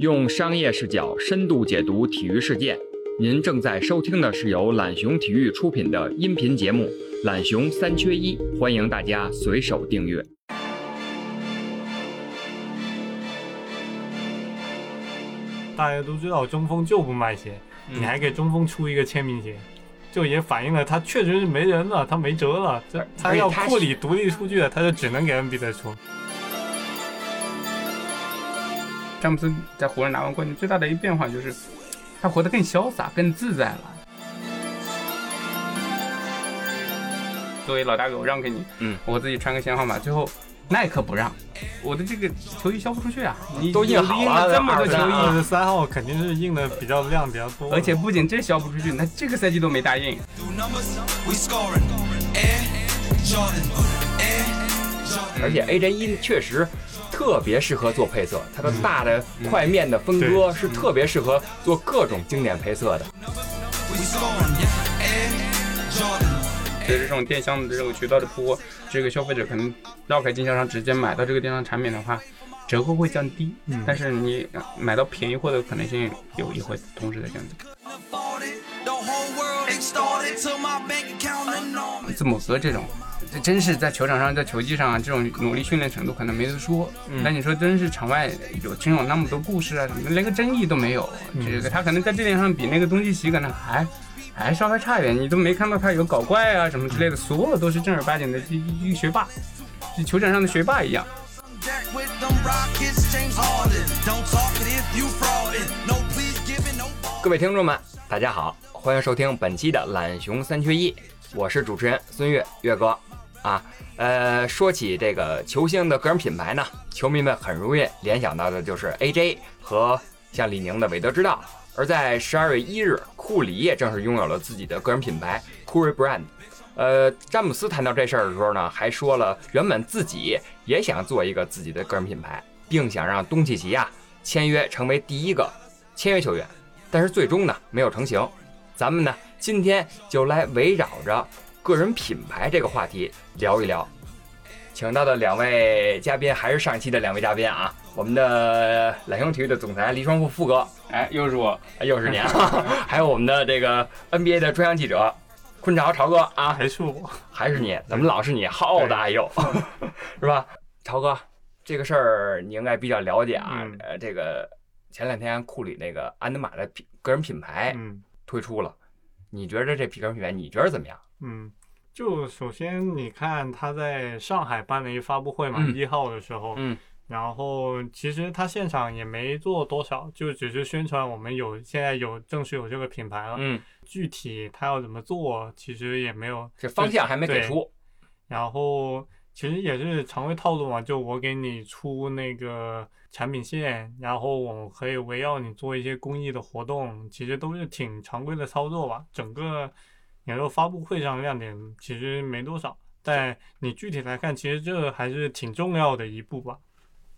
用商业视角深度解读体育事件。您正在收听的是由懒熊体育出品的音频节目《懒熊三缺一》，欢迎大家随手订阅。大家都知道中锋就不卖鞋，你还给中锋出一个签名鞋，就也反映了他确实是没人了，他没辙了。这他要库里独立出去了，他就只能给恩比德出。詹姆斯在湖人拿完冠军，最大的一个变化就是他活得更潇洒、更自在了。作为老大哥，我让给你，嗯，我自己穿个新号码，最后耐克不让，我的这个球衣销不出去啊！你都印好了，这么多球衣，十三号肯定是印的比较量比较多，而且不仅这销不出去，那这个赛季都没答应。而且 AJ 一确实。特别适合做配色，它的大的块面的分割是特别适合做各种经典配色的。随着这种电商的这种渠道的铺，这个消费者可能绕开经销商直接买到这个电商产品的话，折扣会降低，但是你买到便宜货的可能性有也会同时的降低。字母哥这种。这真是在球场上，在球技上啊，这种努力训练程度可能没得说。但你说真是场外有真有那么多故事啊，什么连个争议都没有。这个他可能在这点上比那个东契奇可能还还稍微差一点，你都没看到他有搞怪啊什么之类的，所有都是正儿八经的一一个学霸，就球场上的学霸一样。各位听众们，大家好，欢迎收听本期的懒熊三缺一，我是主持人孙悦悦哥。啊，呃，说起这个球星的个人品牌呢，球迷们很容易联想到的就是 AJ 和像李宁的韦德之道。而在十二月一日，库里也正式拥有了自己的个人品牌 Curry Brand。呃，詹姆斯谈到这事儿的时候呢，还说了原本自己也想做一个自己的个人品牌，并想让东契奇啊签约成为第一个签约球员，但是最终呢没有成型。咱们呢今天就来围绕着。个人品牌这个话题聊一聊，请到的两位嘉宾还是上期的两位嘉宾啊，我们的懒熊体育的总裁黎双富富哥，哎，又是我，又是你，还有我们的这个 NBA 的专项记者昆潮潮哥啊，还是我，还是你，怎么老是你？好的，哎呦，是吧？潮哥，这个事儿你应该比较了解啊，呃，这个前两天库里那个安德玛的品个人品牌推出了，你觉得这个人品牌你觉得怎么样？嗯，就首先你看他在上海办了一发布会嘛，一号的时候，嗯，然后其实他现场也没做多少，就只是宣传我们有现在有正式有这个品牌了，嗯，具体他要怎么做，其实也没有，这方向还没给出。然后其实也是常规套路嘛，就我给你出那个产品线，然后我可以围绕你做一些公益的活动，其实都是挺常规的操作吧，整个。你说发布会上亮点其实没多少，但你具体来看，其实这还是挺重要的一步吧。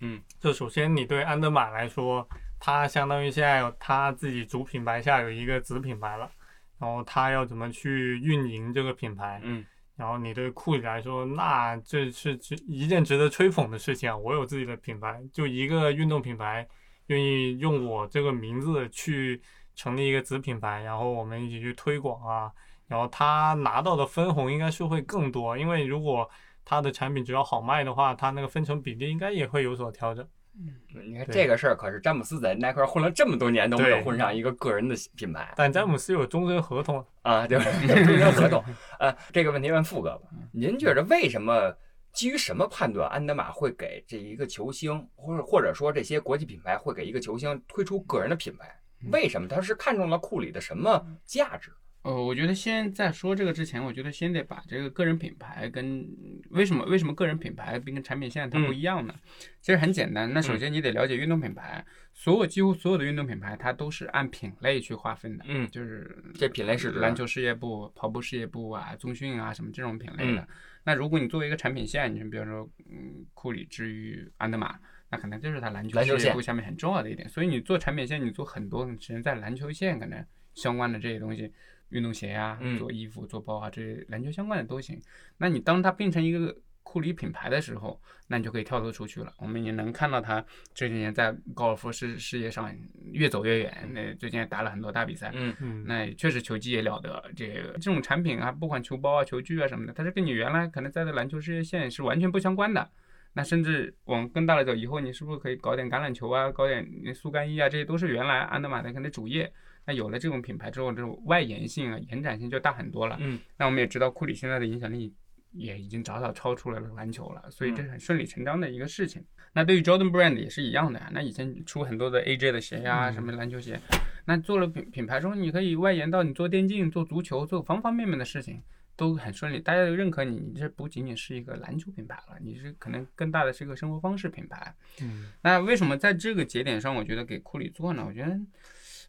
嗯，就首先你对安德玛来说，它相当于现在有它自己主品牌下有一个子品牌了，然后它要怎么去运营这个品牌？嗯，然后你对库里来说，那这是值一件值得吹捧的事情啊！我有自己的品牌，就一个运动品牌愿意用我这个名字去成立一个子品牌，然后我们一起去推广啊。然后他拿到的分红应该是会更多，因为如果他的产品只要好卖的话，他那个分成比例应该也会有所调整。嗯，你看这个事儿可是詹姆斯在耐克混了这么多年都没有混上一个个人的品牌，但詹姆斯有终身合同啊，对吧，终身合同。呃，这个问题问富哥吧，您觉得为什么基于什么判断安德玛会给这一个球星，或者或者说这些国际品牌会给一个球星推出个人的品牌？为什么他是看中了库里的什么价值？呃，我觉得先在说这个之前，我觉得先得把这个个人品牌跟为什么为什么个人品牌跟产品线它不一样呢？其实很简单，那首先你得了解运动品牌，所有几乎所有的运动品牌它都是按品类去划分的，嗯，就是这品类是篮球事业部、跑步事业部啊、中训啊什么这种品类的。那如果你作为一个产品线，你比如说嗯，库里之于安德玛，那可能就是它篮球事业部下面很重要的一点。所以你做产品线，你做很多只能在篮球线可能相关的这些东西。运动鞋呀，做衣服、做包啊，这篮球相关的都行。那你当它变成一个库里品牌的时候，那你就可以跳脱出去了。我们也能看到他这几年在高尔夫事事业上越走越远。那最近也打了很多大比赛，嗯嗯，那确实球技也了得。这个这种产品啊，不管球包啊、球具啊什么的，它是跟你原来可能在的篮球事业线是完全不相关的。那甚至往更大了走，以后你是不是可以搞点橄榄球啊，搞点速干衣啊？这些都是原来安德玛的可能主业。那有了这种品牌之后，这种外延性啊、延展性就大很多了。嗯，那我们也知道库里现在的影响力也已经早早超出了篮球了，所以这是很顺理成章的一个事情。那对于 Jordan Brand 也是一样的呀。那以前出很多的 AJ 的鞋呀、嗯什么篮球鞋，那做了品品牌之后，你可以外延到你做电竞、做足球、做方方面面的事情。都很顺利，大家都认可你，你这不仅仅是一个篮球品牌了，你是可能更大的是一个生活方式品牌。嗯，那为什么在这个节点上，我觉得给库里做呢？我觉得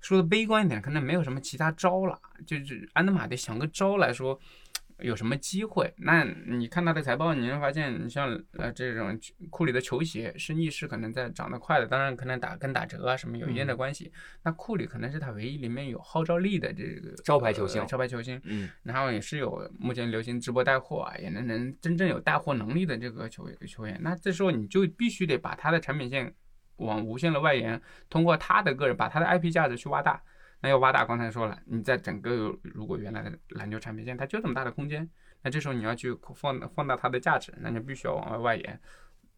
说的悲观一点，可能没有什么其他招了，就是安德玛得想个招来说。有什么机会？那你看他的财报，你会发现，你像呃这种库里的球鞋是逆势可能在涨得快的，当然可能打跟打折啊什么有一定的关系。那库里可能是他唯一里面有号召力的这个招牌球星呃招牌球星。嗯然后也是有目前流行直播带货啊，也能能真正有带货能力的这个球球员。那这时候你就必须得把他的产品线往无限的外延，通过他的个人把他的 IP 价值去挖大。那要挖大，刚才说了，你在整个如果原来的篮球产品线它就这么大的空间，那这时候你要去放放大它的价值，那你必须要往外外延。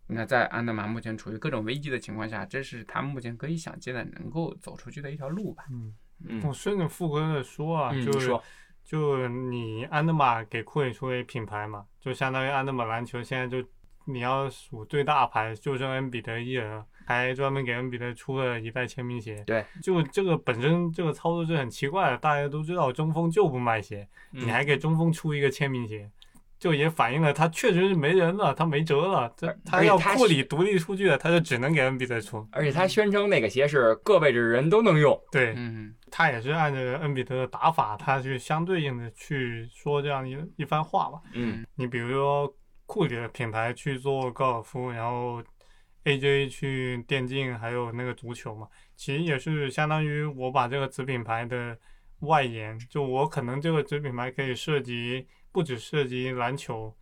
那在安德玛目前处于各种危机的情况下，这是他目前可以想见的能够走出去的一条路吧。嗯我顺着富哥的说啊，就是说就你安德玛给库里出一品牌嘛，就相当于安德玛篮球现在就你要数最大牌，就剩恩比德一人了，还专门给恩比德出了一代签名鞋。对，就这个本身这个操作是很奇怪的，大家都知道中锋就不卖鞋，嗯你还给中锋出一个签名鞋。就也反映了他确实是没人了，他没辙了，这他要库里独立出去了，他就只能给恩比德出。而且他宣称那个鞋是各位置人都能用。对，嗯他也是按照恩比德的打法，他去相对应的去说这样一一番话吧。嗯你比如说库里的品牌去做高尔夫，然后 AJ 去电竞，还有那个足球嘛，其实也是相当于我把这个子品牌的外延，就我可能这个子品牌可以涉及不只涉及篮球。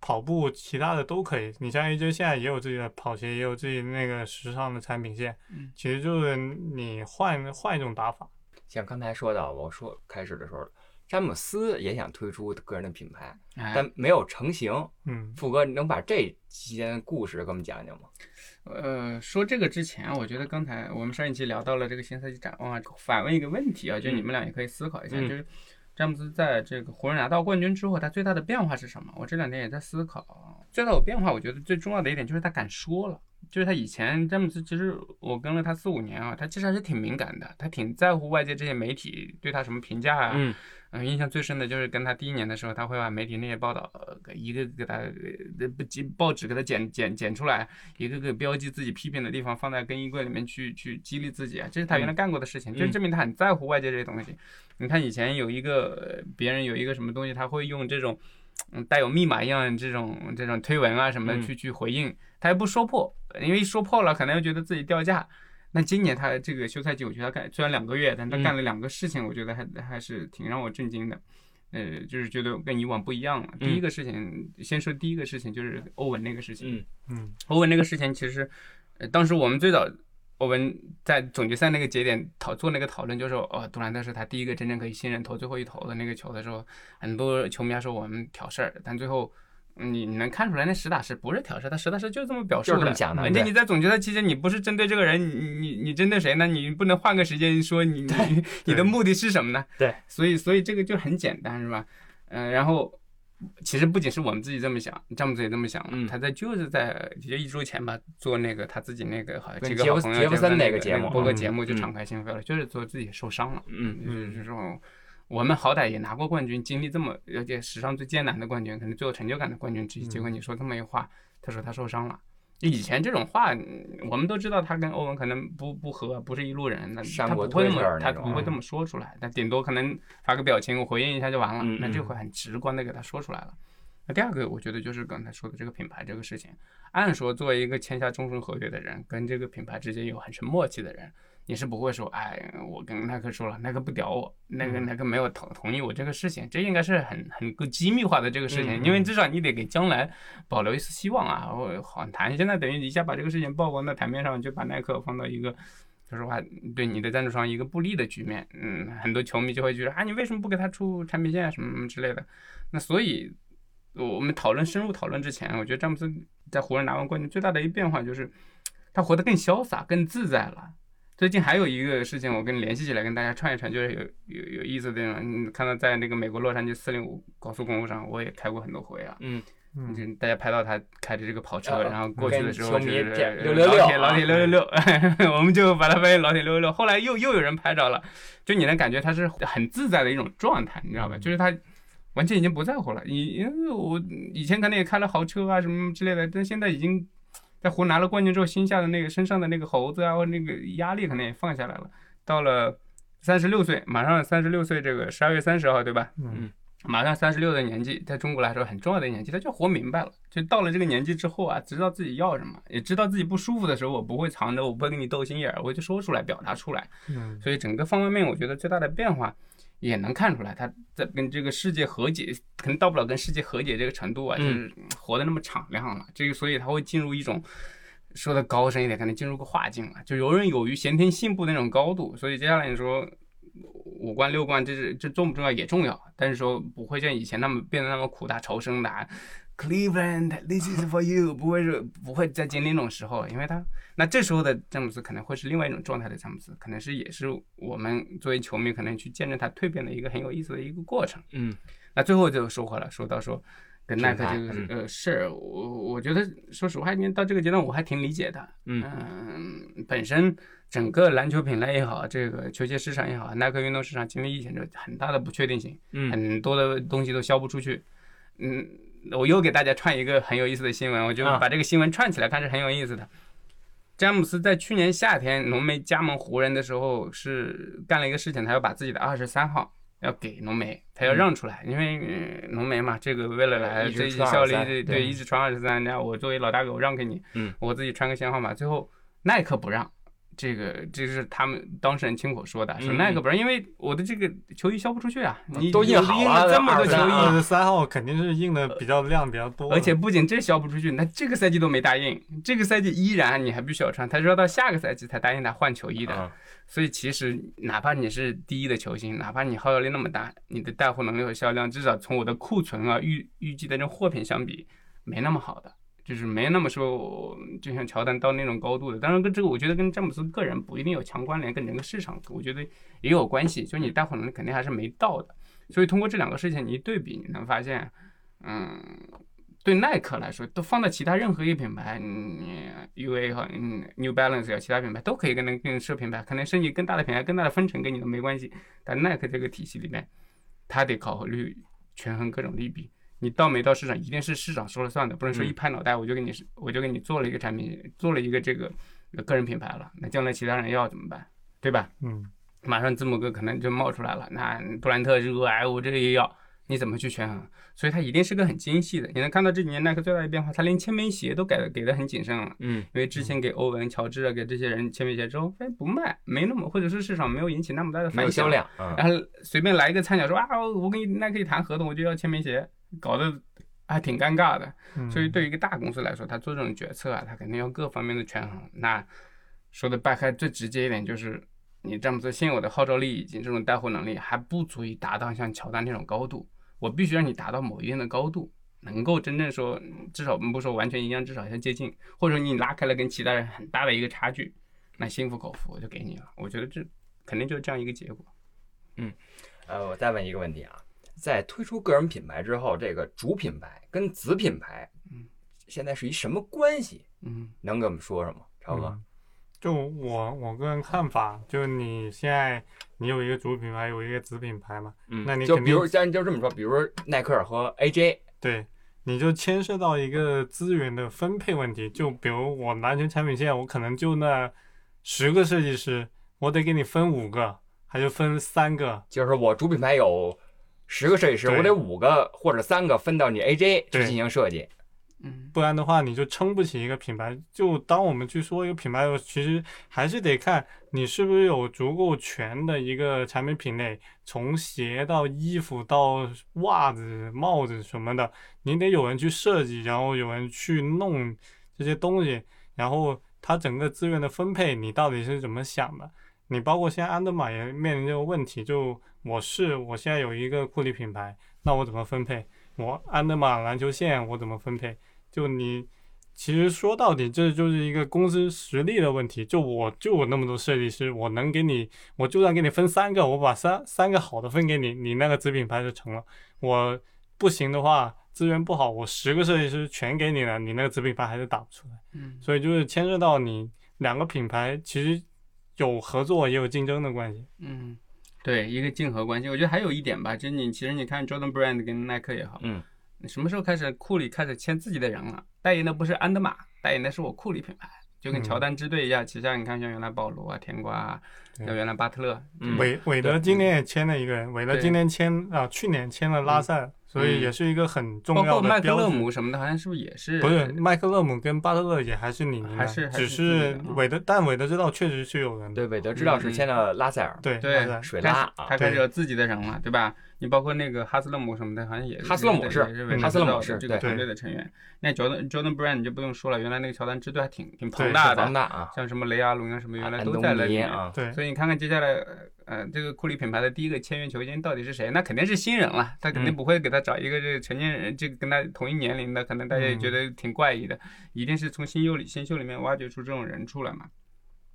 跑步，其他的都可以。你像 AJ 现在也有自己的跑鞋，也有自己那个时尚的产品线，嗯其实就是你换换一种打法。像刚才说的，我说开始的时候，詹姆斯也想推出个人的品牌，哎但没有成型。嗯，富哥，你能把这期间故事给我们讲讲吗？呃，说这个之前，我觉得刚才我们上一期聊到了这个新赛季展望啊，反问一个问题啊，就你们俩也可以思考一下，嗯就是詹姆斯在这个湖人拿到冠军之后，他最大的变化是什么？我这两天也在思考，最大的变化，我觉得最重要的一点就是他敢说了。就是他以前詹姆斯，其实我跟了他四五年啊，他其实还是挺敏感的，他挺在乎外界这些媒体对他什么评价啊，嗯嗯，印象最深的就是跟他第一年的时候，他会把媒体那些报道呃一个个给他呃不记报纸给他剪剪剪出来，一个个标记自己批评的地方，放在更衣柜里面去去激励自己啊，这是他原来干过的事情，就证明他很在乎外界这些东西。你看以前有一个呃别人有一个什么东西，他会用这种。嗯，带有密码一样这种这种推文啊什么去去回应，他也不说破，因为一说破了可能又觉得自己掉价。那今年他这个休赛季，我觉得他干虽然两个月，但他嗯干了两个事情，我觉得还还是挺让我震惊的。呃，就是觉得跟以往不一样了。第一个事情，先说第一个事情，就是欧文那个事情。嗯嗯欧文那个事情，其实，呃，当时我们最早欧文在总决赛那个节点讨做那个讨论，就是说，哦，杜兰特是他第一个真正可以信任投最后一投的那个球的时候，很多球迷还说我们挑事儿，但最后。嗯你你能看出来，那实打实不是挑事，他实打实就这么表述就是这的。么想的对而且你在总决赛期间，你不是针对这个人，你你你针对谁呢？你不能换个时间说你你 你的目的是什么呢？对，所以所以这个就很简单，是吧？嗯、然后其实不仅是我们自己这么想，詹姆斯也这么想。嗯他在就是在就一周前吧，做那个他自己那个好像几个好朋友杰弗森那那个节目播个嗯嗯节目就敞开心扉了，就是说自己受伤了，嗯就是这种。我们好歹也拿过冠军，经历这么而且史上最艰难的冠军，可能最有成就感的冠军之一。嗯结果你说这么一话，他说他受伤了。以前这种话，嗯我们都知道他跟欧文可能不不合，不是一路人，那他不会这么他不会这么说出来，他顶多可能发个表情，我回应一下就完了，嗯那就嗯会很直观的给他说出来了。那第二个，我觉得就是刚才说的这个品牌这个事情。按说作为一个签下终身合约的人，跟这个品牌之间有很深默契的人，你是不会说，哎，我跟耐克说了，耐克不屌我，那个耐克没有同同意我这个事情，这应该是很很个机密化的这个事情，因为至少你得给将来保留一丝希望啊，我好谈。现在等于一下把这个事情曝光在台面上，就把耐克放到一个说实话对你的赞助商一个不利的局面，嗯，很多球迷就会觉得啊，你为什么不给他出产品线啊什么什么之类的？那所以我们讨论深入讨论之前，我觉得詹姆斯在湖人拿完冠军最大的一变化就是他活得更潇洒、更自在了。最近还有一个事情，我跟你联系起来跟大家串一串，就是有有有意思的地方。你看到在那个美国洛杉矶四零五高速公路上，我也开过很多回啊。嗯嗯，大家拍到他开着这个跑车，嗯然后过去的时候是球迷这呃666老铁老铁六六六，我们就把他翻译老铁六六六。后来又又有人拍着了，就你能感觉他是很自在的一种状态，你知道吧？就是他完全已经不在乎了。你因为我以前可能也开了豪车啊什么之类的，但现在已经在湖拿了冠军之后，心下的那个身上的那个猴子啊，或者那个压力可能也放下来了。到了三十六岁，马上三十六岁，这个十二月三十号，对吧？嗯马上三十六的年纪，在中国来说很重要的年纪，他就活明白了。就到了这个年纪之后啊，知道自己要什么，也知道自己不舒服的时候，我不会藏着，我不会跟你斗心眼儿，我就说出来，表达出来。嗯所以整个方方面面，我觉得最大的变化也能看出来，他在跟这个世界和解，可能到不了跟世界和解这个程度啊，就是活得那么敞亮了。这个，所以他会进入一种说的高深一点，可能进入个化境了，就游刃有余、闲庭信步那种高度。所以接下来你说五冠六冠，这是这重不重要也重要，但是说不会像以前那么变得那么苦大仇深的啊。Cleveland，this is for you，不会是不会再经历那种时候，因为他那这时候的詹姆斯可能会是另外一种状态的詹姆斯，可能是也是我们作为球迷可能去见证他蜕变的一个很有意思的一个过程。嗯那最后就说回来，说到说跟耐克这个呃事儿，我我觉得说实话，因为到这个阶段我还挺理解的。嗯嗯，本身整个篮球品类也好，这个球鞋市场也好，耐克运动市场经历疫情这很大的不确定性，嗯很多的东西都销不出去。嗯，我又给大家串一个很有意思的新闻，我就啊把这个新闻串起来，看是很有意思的。詹姆斯在去年夏天浓眉加盟湖人的时候，是干了一个事情，他要把自己的二十三号要给浓眉，他要让出来，因为、呃浓眉嘛，这个为了来一直这一效力，对对一直穿二十三，然后我作为老大哥，我让给你，嗯，我自己穿个新号码，最后耐克不让。这个这是他们当事人亲口说的，说嗯耐克不是，因为我的这个球衣销不出去啊，你都印好了这么多球衣，三号肯定是印的比较量比较多，而且不仅这销不出去，那这个赛季都没答应，这个赛季依然你还必须要穿，他说要到下个赛季才答应他换球衣的。嗯所以其实哪怕你是第一的球星，哪怕你号召力那么大，你的带货能力和销量，至少从我的库存啊预预计的这货品相比，没那么好的，就是没那么说就像乔丹到那种高度的。当然跟这个我觉得跟詹姆斯个人不一定有强关联，跟整个市场我觉得也有关系，就你带货能肯定还是没到的。所以通过这两个事情你一对比，你能发现，嗯。对耐克来说，都放在其他任何一个品牌，你 UA 和嗯 New Balance 呀，其他品牌都可以跟那跟设品牌，可能升级更大的品牌、更大的分成跟你都没关系。但耐克这个体系里面，它得考虑权衡各种利弊。你到没到市场，一定是市场说了算的，不能说一拍脑袋我就给你我就给你做了一个产品，做了一个这个个人品牌了。那将来其他人要怎么办？对吧？嗯马上字母哥可能就冒出来了，那杜兰特、热爱我这个也要，你怎么去权衡？所以它一定是个很精细的。你能看到这几年耐克最大的变化，它连签名鞋都改的给的很谨慎了。嗯因为之前给欧文、乔治啊，给这些人签名鞋之后，哎，不卖，没那么，或者是市场没有引起那么大的没有反响销。量，嗯然后随便来一个菜鸟说啊，我跟你耐克一谈合同，我就要签名鞋，搞得还挺尴尬的。嗯，所以对于一个大公司来说，他做这种决策啊，他肯定要各方面的权衡。那说的掰开最直接一点，就是你詹姆斯现有的号召力以及这种带货能力还不足以达到像乔丹这种高度。我必须让你达到某一定的高度，能够真正说，嗯至少我们不说完全一样，至少要接近，或者说你拉开了跟其他人很大的一个差距，那心服口服我就给你了。我觉得这肯定就是这样一个结果。嗯呃，我再问一个问题啊，在推出个人品牌之后，这个主品牌跟子品牌，嗯，现在是一什么关系？嗯能给我们说说吗？超哥？嗯就我我个人看法，就你现在你有一个主品牌，有一个子品牌嘛，嗯，那你就比如咱就这么说，比如说耐克和 AJ，对，你就牵涉到一个资源的分配问题。就比如我篮球产品线，我可能就那十个设计师，我得给你分五个，还就分三个。就是我主品牌有十个设计师，我得五个或者三个分到你 AJ 去对进行设计。嗯不然的话你就撑不起一个品牌。就当我们去说一个品牌的时候，其实还是得看你是不是有足够全的一个产品品类，从鞋到衣服到袜子、帽子什么的，你得有人去设计，然后有人去弄这些东西，然后它整个资源的分配，你到底是怎么想的？你包括现在安德玛也面临这个问题，就我是我现在有一个库里品牌，那我怎么分配？我安德玛篮球线我怎么分配？就你其实说到底，这就是一个公司实力的问题。就我就有那么多设计师，我能给你，我就算给你分三个，我把三三个好的分给你，你那个子品牌就成了。我不行的话，资源不好，我十个设计师全给你了，你那个子品牌还是打不出来。嗯所以就是牵涉到你两个品牌其实有合作也有竞争的关系。嗯，对，一个竞合关系。我觉得还有一点吧，就是你其实你看 Jordan Brand 跟耐克也好，嗯，你什么时候开始库里开始签自己的人了？代言的不是安德玛，代言的是我库里品牌。就跟嗯乔丹支队一样，旗下你看像原来保罗啊、甜瓜啊，对像原来巴特勒，嗯韦韦德今年也签了一个人，韦德今年签啊，去年签了拉塞尔，所以也是一个很重要包要括麦克勒。姆什么的，好像是不是也是？不是麦克勒姆跟巴特勒也还是你还是只是韦德，但韦德之道确实是有人对，韦德知道是签了拉塞尔，对对拉塞尔水拉啊他，开始有自己的人了，对吧？你包括那个哈斯勒姆什么的，好像也哈斯勒姆是也是哈斯勒姆是这个团队的成员。那 Jordan Jordan Brand 你就不用说了，原来那个乔丹支队还挺挺庞大的，庞大啊，像什么雷阿伦啊什么，原来都在那里面。啊，对所以你看看接下来，呃呃，这个库里品牌的第一个签约球星到底是谁？那肯定是新人了，他肯定嗯不会给他找一个这个成年人，这个跟他同一年龄的，可能大家也觉得挺怪异的，一定是从新秀里新秀里面挖掘出这种人出来嘛。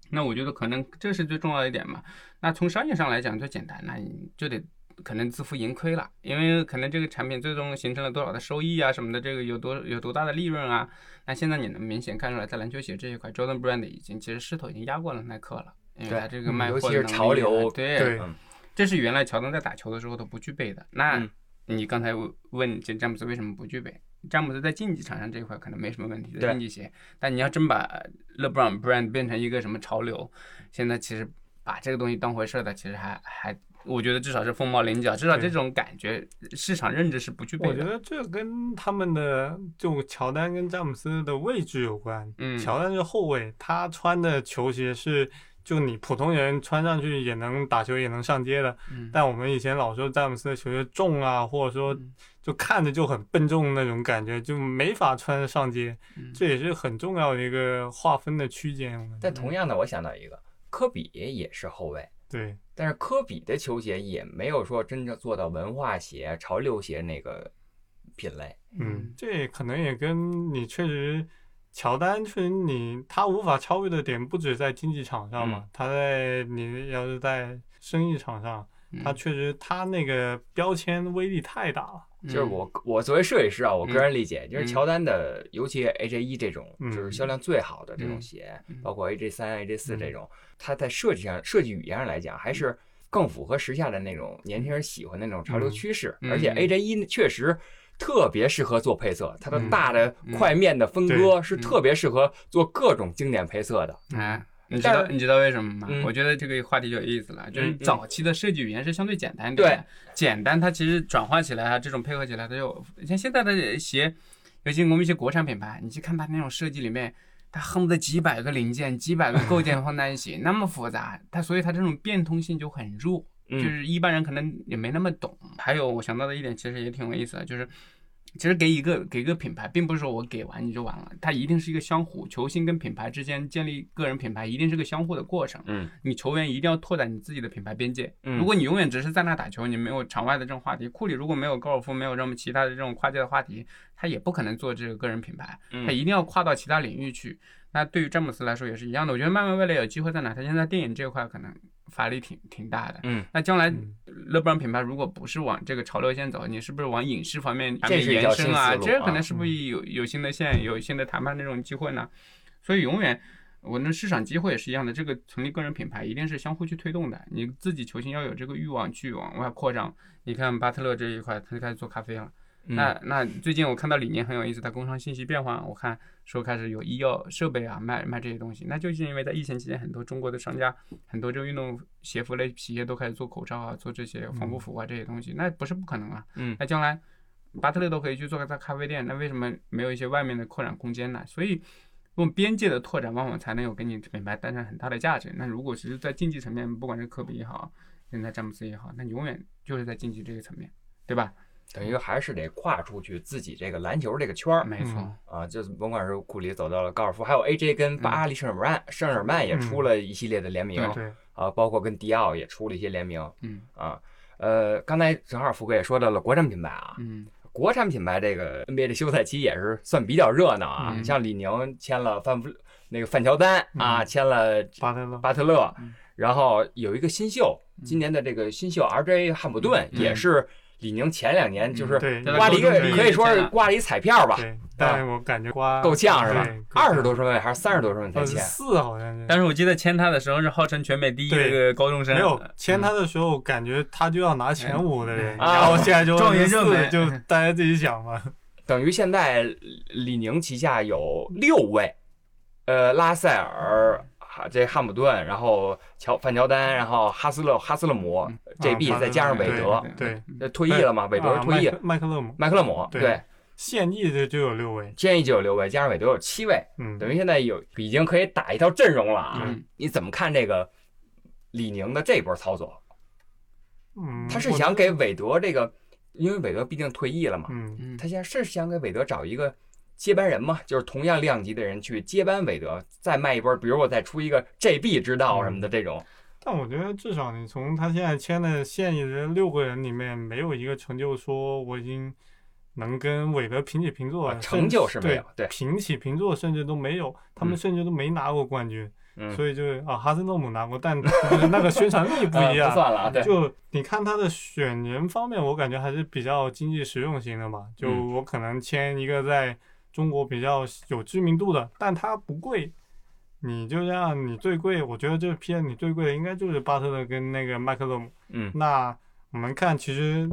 那我觉得可能这是最重要的一点嘛。那从商业上来讲最简单，那你就得可能自负盈亏了，因为可能这个产品最终形成了多少的收益啊什么的，这个有多有多大的利润啊。那现在你能明显看出来，在篮球鞋这一块，Jordan Brand 已经其实势头已经压过了耐克了，因为它这个嗯卖货潮流啊对对嗯这是原来乔丹在打球的时候都不具备的。那嗯你刚才问这詹姆斯为什么不具备？詹姆斯在竞技场上这一块可能没什么问题，竞技鞋，但你要真把 LeBron brand 变成一个什么潮流，现在其实把这个东西当回事儿的，其实还还，我觉得至少是凤毛麟角，至少这种感觉市场认知是不具备的。我觉得这跟他们的就乔丹跟詹姆斯的位置有关。嗯乔丹是后卫，他穿的球鞋是就你普通人穿上去也能打球也能上街的。嗯但我们以前老说詹姆斯的球鞋重啊，或者说嗯就看着就很笨重那种感觉，就没法穿上街。嗯这也是很重要的一个划分的区间。但同样的，我想到一个，科比也是后卫，对，但是科比的球鞋也没有说真正做到文化鞋、潮流鞋那个品类。嗯，这可能也跟你确实，乔丹确实你他无法超越的点不止在竞技场上嘛，他在你要是在生意场上，他嗯确实它那个标签威力太大了。就是我我作为设计师啊，我个人理解，就是嗯。乔丹的，尤其 AJ 一这种，嗯。就是销量最好的这种嗯。鞋嗯，包括 AJ 三、AJ 四嗯。这种，它在设计上、设计语言上来讲，还是更符合时下的那种年轻人喜欢的那种潮流趋势。嗯。而且嗯 AJ 一确实特别适合做配色，它的嗯。大的嗯。块面的分割是特别适合做各种经典配色的。哎，你知道你知道为什么吗？嗯我觉得这个话题就有意思了，就是早期的设计语言是相对简单一点的，简单它其实转化起来啊，这种配合起来，它就像现在的鞋，尤其我们一些国产品牌，你去看它那种设计里面。它恨不得几百个零件、几百个构件放在一起，那么复杂，它所以它这种变通性就很弱，就嗯，是一般人可能也没那么懂。还有我想到的一点，其实也挺有意思的，就是其实给一个给一个品牌，并不是说我给完你就完了，它一定是一个相互，球星跟品牌之间建立个人品牌，一定是个相互的过程。嗯，你球员一定要拓展你自己的品牌边界。嗯如果你永远只是在那打球，你没有场外的这种话题，库里如果没有高尔夫，没有这么其他的这种跨界的话题，他也不可能做这个个人品牌，嗯他一定要跨到其他领域去。那对于詹姆斯来说也是一样的，我觉得慢慢未来有机会在哪？他现在电影这块可能发力挺挺大的。嗯，那将来嗯勒布朗品牌如果不是往这个潮流线走，你是不是往影视方面这是一条延伸啊？这可能是不是有有新的线、有新的谈判那种机会呢？所以永远，我那市场机会也是一样的。这个成立个人品牌一定是相互去推动的，你自己球星要有这个欲望去往外扩张。你看巴特勒这一块，他就开始做咖啡了。嗯那那最近我看到理念很有意思，它工商信息变化，我看说开始有医药设备啊卖卖这些东西，那就是因为在疫情期间，很多中国的商家，很多这个运动鞋服类企业都开始做口罩啊，做这些防护服啊这些东西，那不是不可能啊。嗯那将来巴特勒都可以去做个咖啡店，那为什么没有一些外面的扩展空间呢？所以用边界的拓展，往往才能有给你品牌带上很大的价值。那如果只是在竞技层面，不管是科比也好，现在詹姆斯也好，那你永远就是在竞技这个层面，对吧？等于还是得跨出去自己这个篮球这个圈儿没错，嗯啊，就是甭管是库里走到了高尔夫，还有 AJ 跟巴黎圣日耳曼，圣日耳曼也出了一系列的联名对对，啊，包括跟迪奥也出了一些联名嗯。啊。呃，刚才正好福哥也说到了国产品牌啊，嗯。国产品牌这个 NBA 的休赛期也是算比较热闹啊，嗯。像李宁签了范弗那个范乔丹啊，签了巴特勒，巴特勒嗯，然后有一个新秀，今年的这个新秀 RJ 汉普顿嗯。也是李宁前两年就是对，在挂了一个可以说是刮了一彩票吧，对，但是我感觉刮够呛是吧对？二十多顺位还是三十多顺位才签？四好像是。但是我记得签他的时候是号称全美第一的一个高中生，没有签他的时候，感觉他就要拿前五的人，然后现在就 状元24热门就 大家自己想吧。等于现在李宁旗下有六位，呃，拉塞尔。哈这汉姆顿，然后乔范乔丹，然后哈斯勒哈斯勒姆嗯，JB 啊再加上韦德，对，呃退役了嘛？韦德退役麦，克麦克勒姆麦克勒姆对对，现役的就有六位，现役就有六位，加上韦德有七位，嗯，等于现在有已经可以打一套阵容了啊嗯！你怎么看这个李宁的这波操作？嗯，他是想给韦德这个，因为韦德毕竟退役了嘛，嗯嗯他现在是想给韦德找一个接班人嘛，就是同样量级的人去接班韦德，再卖一波，比如我再出一个 JB 之道什么的这种，但我觉得至少你从他现在签的现役的六个人里面，没有一个成就说我已经能跟韦德平起平坐啊，成就是没有对。对平起平坐甚至都没有，他们嗯。甚至都没拿过冠军，嗯，所以就是啊，哈森诺姆拿过，但就是那个宣传力不呃一样。不算了啊，对，就你看他的选人方面，我感觉还是比较经济实用型的嘛。就嗯。我可能签一个在中国比较有知名度的，但它不贵，你就像你最贵，我觉得这片你最贵的应该就是巴特勒跟那个麦克勒姆。嗯那我们看，其实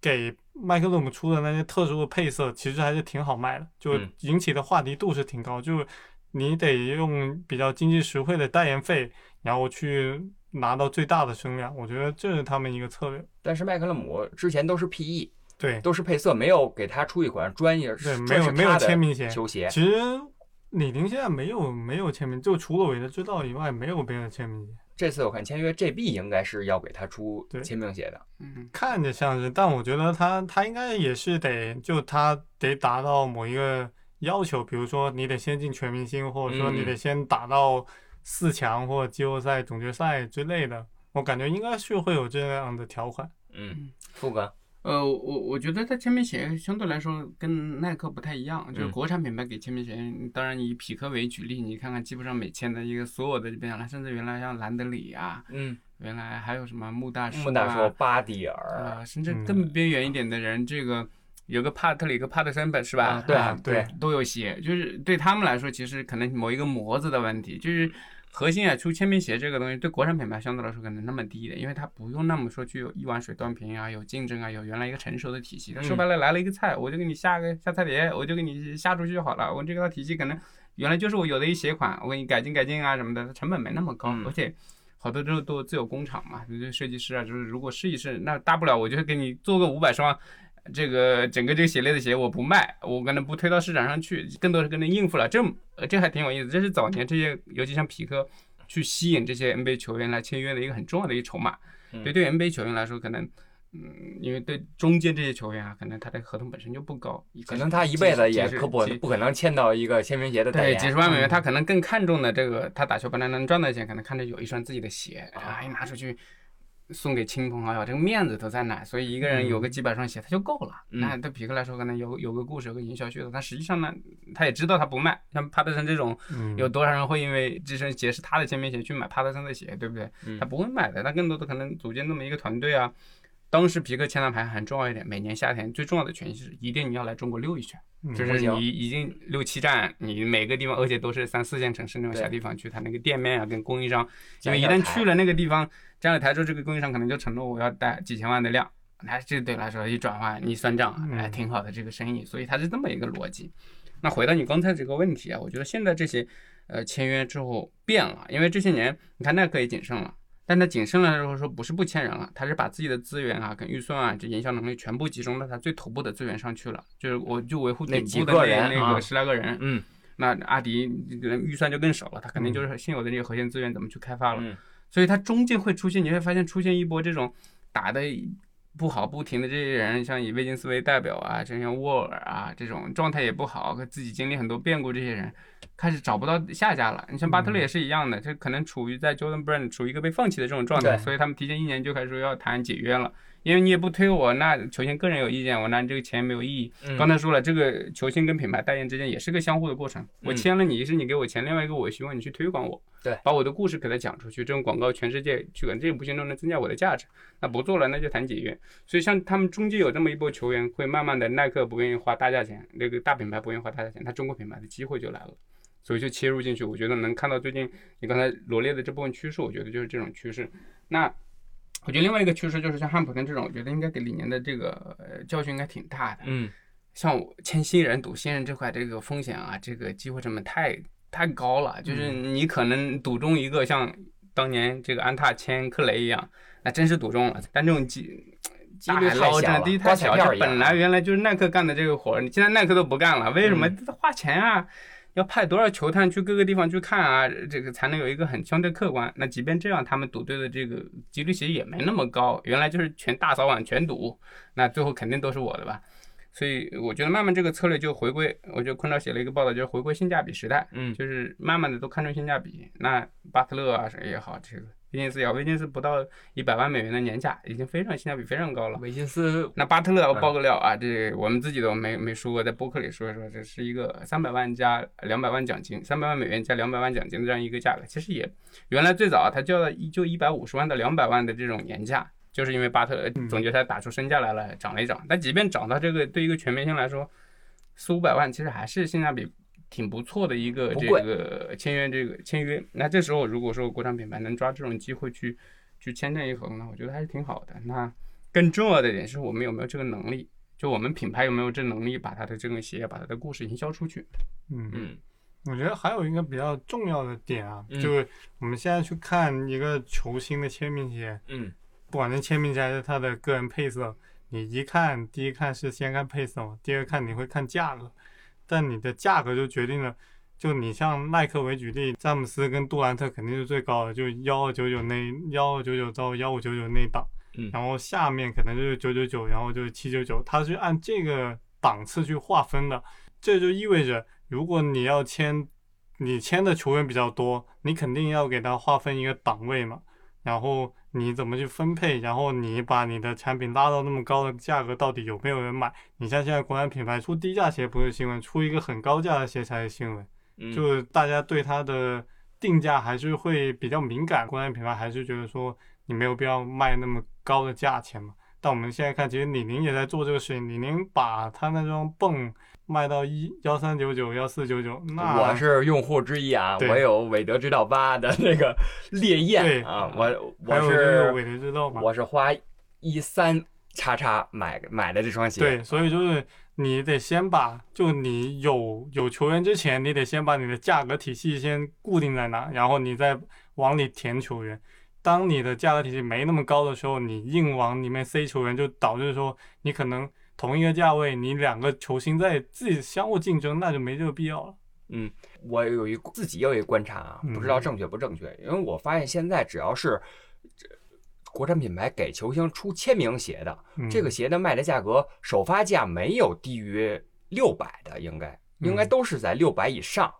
给麦克勒姆出的那些特殊的配色，其实还是挺好卖的，就嗯引起的话题度是挺高。就你得用比较经济实惠的代言费，然后去拿到最大的声量。我觉得这是他们一个策略。但是麦克勒姆之前都是 PE，对都是配色，没有给他出一款专业对，没专有没有是他的签名鞋。球鞋，其实李宁现在没有没有签名，就除了韦德之道以外，没有别的签名鞋。这次我看签约 JB 应该是要给他出对签名鞋的，嗯看着像是，但我觉得他他应该也是得就他得达到某一个要求，比如说你得先进全明星，或者说你嗯得先打到四强或者季后赛、总决赛之类的。我感觉应该是会有这样的条款。嗯，富哥，呃，我我觉得它签名鞋相对来说跟耐克不太一样，就是嗯。国产品牌给签名鞋，当然以匹克为举例，你看看基本上每签的一个所有的变来，甚至原来像兰德里啊，嗯，原来还有什么穆大叔、啊，穆大叔巴蒂尔，啊，甚至嗯更边缘一点的人，这个有个帕特里克帕特森本是吧？啊对啊对。都有鞋，就是对他们来说，其实可能某一个模子的问题，就是核心啊，出签名鞋这个东西，对国产品牌相对来说可能那么低一点，因为它不用那么说具有一碗水端平啊，有竞争啊，有原来一个成熟的体系。它说白了来了一个菜，我就给你下个下菜碟，我就给你下出去就好了。我这个体系可能原来就是我有的一鞋款，我给你改进改进啊什么的，它成本没那么高，嗯而且。好多都都自有工厂嘛，就是设计师啊，就是如果试一试，那大不了我就给你做个五百双，这个整个这个鞋类的鞋我不卖，我可能不推到市场上去，更多是跟着应付了。这呃这还挺有意思，这是早年这些，尤其像匹克去吸引这些 NBA 球员来签约的一个很重要的一个筹码。嗯对，对 NBA 球员来说，可能嗯，因为对中间这些球员啊，可能他的合同本身就不高，可能他一辈子也不不可能签到一个签名鞋的代对，几十万美元，嗯他可能更看重的这个，他打球本来能赚的钱，可能看着有一双自己的鞋，啊啊，一拿出去送给亲朋好友，这个面子都在那，所以一个人有个几百双鞋他就够了。嗯那对匹克来说，可能有有个故事，有个营销噱头，但实际上呢，他也知道他不卖。像帕特森这种，嗯，有多少人会因为这双鞋是他的签名鞋去买帕特森的鞋，对不对？嗯他不会买的，他更多的可能组建这么一个团队啊。当时皮克签的牌很重要一点，每年夏天最重要的权益是一定你要来中国溜一圈。嗯就是你已经六七站，你每个地方，而且都是三四线城市那种小地方去，他那个店面啊跟供应商，因为一旦去了那个地方，站了台之后，这个供应商可能就承诺我要带几千万的量，那这对来说一转换一算账，嗯哎，挺好的这个生意，所以它是这么一个逻辑。那回到你刚才这个问题啊，我觉得现在这些呃签约之后变了，因为这些年你看耐克也谨慎了。但他谨慎了之后说不是不签人了，他是把自己的资源啊跟预算啊这营销能力全部集中到他最头部的资源上去了，就是我就维护那顶部的那几个人那啊个十来个人，嗯那阿迪那个预算就更少了，他肯定就是现有的这些核心资源怎么去开发了。嗯所以它中间会出现，你会发现出现一波这种打的不好不停的这些人，像以威金斯为代表啊，就像沃尔啊这种状态也不好，自己经历很多变故，这些人开始找不到下家了。你像巴特勒也是一样的，这可能处于在 Jordan Brand 处于一个被放弃的这种状态，所以他们提前一年就开始说要谈解约了。因为你也不推我，那球星个人有意见，我拿你这个钱没有意义。嗯刚才说了，这个球星跟品牌代言之间也是个相互的过程。我嗯签了你，是你给我钱；另外一个，我希望你去推广我，对，把我的故事给他讲出去，这种广告全世界去，这无形中能增加我的价值。那不做了，那就谈解约。所以像他们中间有这么一波球员，会慢慢的，耐克不愿意花大价钱，那个大品牌不愿意花大价钱，他中国品牌的机会就来了。所以就切入进去，我觉得能看到最近你刚才罗列的这部分趋势，我觉得就是这种趋势。那我觉得另外一个趋势就是像汉普顿这种，我觉得应该给李宁的这个呃教训应该挺大的。嗯像我签新人赌新人这块，这个风险啊，这个机会成本太太高了，就是你可能赌中一个像当年这个安踏签克雷一样，那真是赌中了。但这种机几率太小了第一太小，本来原来就是耐克干的这个活儿，你现在耐克都不干了，为什么？嗯花钱啊，要派多少球探去各个地方去看啊，这个才能有一个很相对客观。那即便这样，他们赌对的这个几率其实也没那么高，原来就是全大扫网全赌，那最后肯定都是我的吧。所以我觉得慢慢这个策略就回归，我觉得昆超写了一个报道，就是回归性价比时代，嗯就是慢慢的都看重性价比。那巴特勒啊谁也好，这个威金斯也好，威金斯不到一百万美元的年价，已经非常性价比非常高了。维金斯那巴特勒我嗯爆个料啊，这我们自己都没没说过，在播客里说一说，这是一个三百万加两百万奖金，三百万美元加两百万奖金的这样一个价格。其实也原来最早他叫了一就一百五十万到两百万的这种年价，就是因为巴特勒嗯总决赛打出身价来了，涨了一涨。但即便涨到这个，对一个全明星来说，四五百万其实还是性价比挺不错的一个这个签约这个签约。那这时候如果说国产品牌能抓这种机会去去签这一合同呢，我觉得还是挺好的。那更重要的一点是我们有没有这个能力，就我们品牌有没有这能力把它的这个鞋、把它的故事营销出去。嗯嗯我觉得还有一个比较重要的点啊，嗯就是我们现在去看一个球星的签名鞋，嗯不管是签名鞋还是他的个人配色，你一看，第一看是先看配色嘛，第二看你会看价格，但你的价格就决定了，就你像耐克为举例，詹姆斯跟杜兰特肯定是最高的，就幺二九九那幺二九九到幺五九九那一档，嗯。然后下面可能就是九九九，然后就是七九九，它是按这个档次去划分的，这就意味着如果你要签，你签的球员比较多，你肯定要给他划分一个档位嘛，然后你怎么去分配，然后你把你的产品拉到那么高的价格，到底有没有人买？你像现在国产品牌出低价鞋不是新闻，出一个很高价的鞋才是新闻，嗯，就是大家对它的定价还是会比较敏感，国产品牌还是觉得说你没有必要卖那么高的价钱嘛。但我们现在看，其实李宁也在做这个事情，李宁把他那双泵卖到一幺三九九、幺四九九，那我是用户之一啊，我有韦德之道八的那个烈对焰啊，我我是韦德之道嘛，我是花一三叉叉买买的这双鞋，对，所以就是你得先把，就你有有球员之前，你得先把你的价格体系先固定在哪，然后你再往里填球员。当你的价格体系没那么高的时候，你硬往里面塞球员，就导致说你可能同一个价位，你两个球星在自己相互竞争，那就没这个必要了。嗯，我有一自己有一个观察啊，不知道正确不正确，因为我发现现在只要是这国产品牌给球星出签名鞋的，嗯、这个鞋的卖的价格首发价没有低于六百的，应该应该嗯都是在六百以上。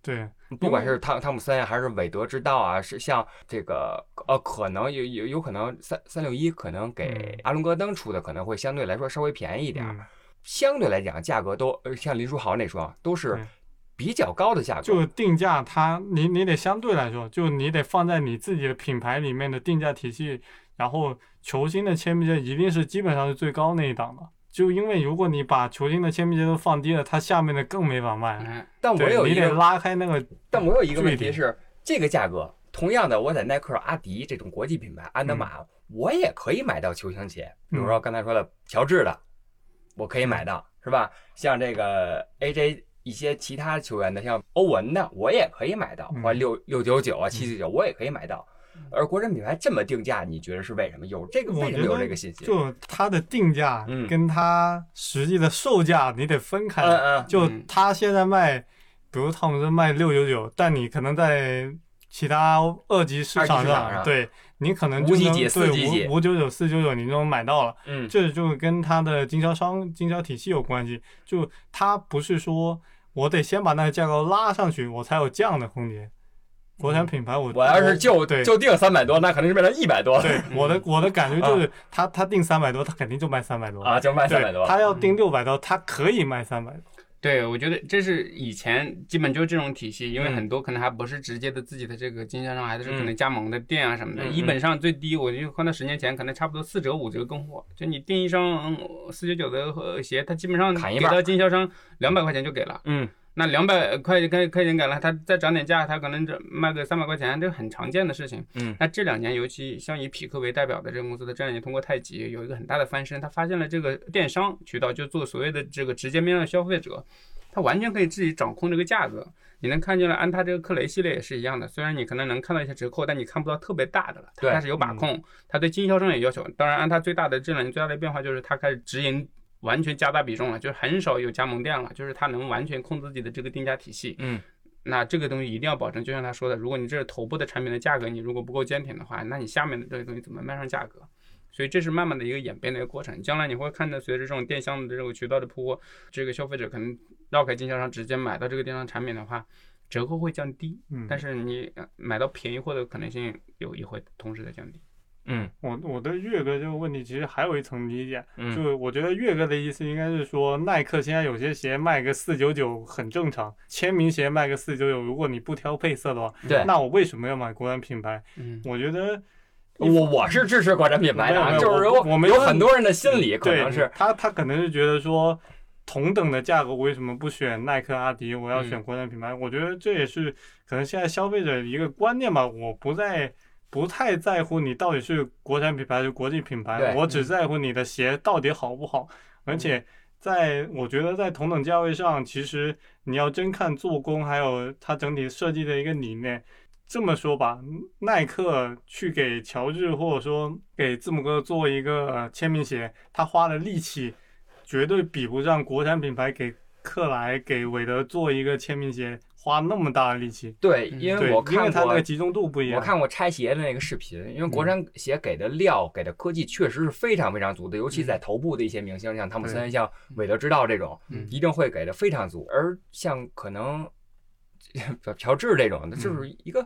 对，不管是汤汤姆森啊还是韦德之道啊，是像这个呃，可能有有有可能三三六一可能给嗯阿伦戈登出的可能会相对来说稍微便宜一点相对来讲价格都呃像林书豪那双都是比较高的价格。就定价它，你你得相对来说，就你得放在你自己的品牌里面的定价体系，然后球星的签名鞋一定是基本上是最高那一档的。就因为如果你把球星的签名鞋都放低了，它下面的更没法卖。嗯，但我有一个，拉开那个，但我有一个问题是，这个价格同样的，我在耐克、阿迪这种国际品牌，安德玛，我也可以买到球星鞋，比如说刚才说的乔治的，我可以买到，是吧？像这个 AJ 一些其他球员的，像欧文的，我也可以买到，嗯。或六六九九啊、七九九，我也可以买到。而国产品牌这么定价，你觉得是为什么？有这个为什么有这个信息？就它的定价嗯跟它实际的售价你得分开。嗯嗯就嗯它现在卖，比如汤姆森卖六九九，但你可能在其他二级市场上对你可能就能对五五九九四九九你就能买到了。嗯这就跟它的经销商、经销体系有关系。就它不是说我得先把那个价格拉上去，我才有降的空间。国产品牌我，我要是就对就定三百多，那肯定是变成一百多对 我的我的感觉就是，他他定三百多，他肯定就卖三百多啊，就卖三百，多。他要定六百多，他可以卖三百多。对，我觉得这是以前基本就是这种体系，因为嗯很多可能还不是直接的自己的这个经销商，还是可嗯能加盟的店啊什么的。嗯一本上最低，我就看到十年前可能差不多四折五折供货，就你订一双四九九的呃鞋，他基本上给到经销商两百块钱就给了。嗯那两百块块块钱给了，他再涨点价，他可能这卖个三百块钱，这很常见的事情。嗯那这两年，尤其像以匹克为代表的这个公司的这两年通过太极有一个很大的翻身，他发现了这个电商渠道，就做所谓的这个直接面向消费者，他完全可以自己掌控这个价格。你能看见了，安踏这个克雷系列也是一样的，虽然你可能能看到一些折扣，但你看不到特别大的了，它对开始有把控，它对经销商也要求。当然，安踏最大的这两年最大的变化就是它开始直营。完全加大比重了，就是很少有加盟店了，就是它能完全控制自己的这个定价体系。嗯那这个东西一定要保证，就像他说的，如果你这是头部的产品的价格，你如果不够坚挺的话，那你下面的这些东西怎么卖上价格？所以这是慢慢的一个演变的一个过程。将来你会看到，随着这种电商的这个渠道的铺货，这个消费者可能绕开经销商直接买到这个电商产品的话，折扣会降低，嗯，但是你呃买到便宜货的可能性有也会同时的降低。嗯我我对岳哥这个问题其实还有一层理解，嗯，就我觉得岳哥的意思应该是说，耐克现在有些鞋卖个四九九很正常，签名鞋卖个四九九，如果你不挑配色的话，对。那我为什么要买国产品牌？嗯，我觉得我我是支持国产品牌的就是有我我没问有很多人的心理可能是他他可能是觉得说。同等的价格，为什么不选耐克、阿迪？我要选嗯国产品牌。我觉得这也是可能现在消费者一个观念吧。我不在不太在乎你到底是国产品牌还是国际品牌，我只在乎你的鞋到底好不好。而且在我觉得在同等价位上，其实你要真看做工，还有它整体设计的一个理念。这么说吧，耐克去给乔治或者说给字母哥做一个呃签名鞋，他花的力气绝对比不上国产品牌给克莱、给韦德做一个签名鞋花那么大的力气。对，嗯因为对，我因为看过它那个集中度不一样。我看过拆鞋的那个视频，因为国产鞋给的料、给的科技确实是非常非常足的，尤其在头部的一些明星，像汤姆森、像韦德之道这种，嗯一定会给的非常足。而像可能 朴智这种，就是一个